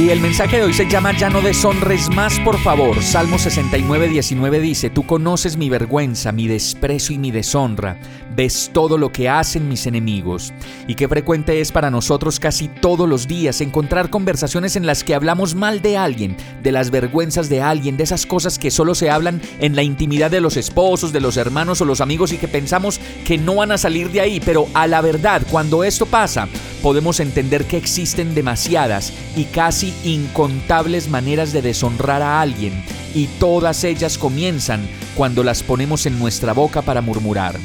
Y el mensaje de hoy se llama Ya no deshonres más, por favor. Salmo 69, 19 dice, Tú conoces mi vergüenza, mi desprecio y mi deshonra. Ves todo lo que hacen mis enemigos. Y qué frecuente es para nosotros casi todos los días encontrar conversaciones en las que hablamos mal de alguien, de las vergüenzas de alguien, de esas cosas que solo se hablan en la intimidad de los esposos, de los hermanos o los amigos y que pensamos que no van a salir de ahí. Pero a la verdad, cuando esto pasa, podemos entender que existen demasiadas y casi incontables maneras de deshonrar a alguien, y todas ellas comienzan cuando las ponemos en nuestra boca para murmurar.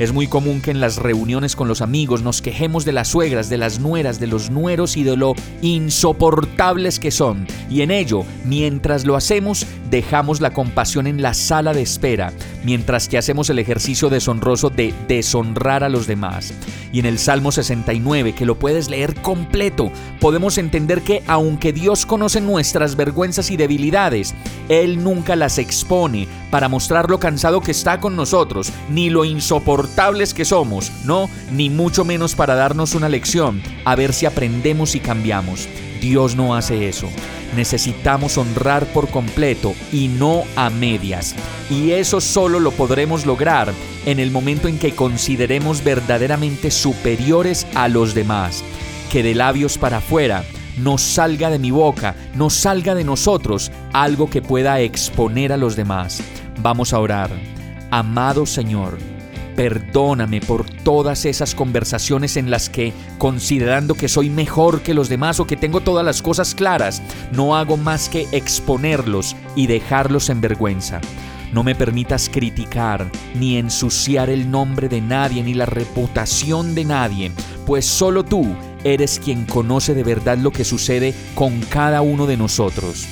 Es muy común que en las reuniones con los amigos nos quejemos de las suegras, de las nueras, de los nueros y de lo insoportables que son. Y en ello, mientras lo hacemos, dejamos la compasión en la sala de espera, mientras que hacemos el ejercicio deshonroso de deshonrar a los demás. Y en el Salmo 69, que lo puedes leer completo, podemos entender que aunque Dios conoce nuestras vergüenzas y debilidades, Él nunca las expone para mostrar lo cansado que está con nosotros, ni lo insoportable que somos, no, ni mucho menos para darnos una lección, a ver si aprendemos y cambiamos. Dios no hace eso. Necesitamos honrar por completo y no a medias. Y eso solo lo podremos lograr en el momento en que consideremos verdaderamente superiores a los demás. Que de labios para afuera no salga de mi boca, no salga de nosotros algo que pueda exponer a los demás. Vamos a orar. Amado Señor, Perdóname por todas esas conversaciones en las que, considerando que soy mejor que los demás o que tengo todas las cosas claras, no hago más que exponerlos y dejarlos en vergüenza. No me permitas criticar ni ensuciar el nombre de nadie ni la reputación de nadie, pues solo tú eres quien conoce de verdad lo que sucede con cada uno de nosotros.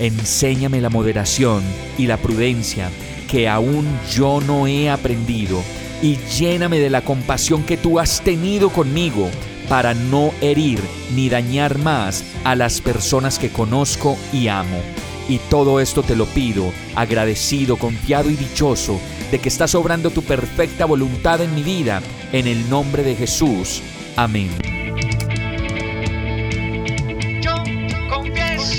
Enséñame la moderación y la prudencia que aún yo no he aprendido y lléname de la compasión que tú has tenido conmigo para no herir ni dañar más a las personas que conozco y amo. Y todo esto te lo pido, agradecido, confiado y dichoso de que estás obrando tu perfecta voluntad en mi vida, en el nombre de Jesús. Amén.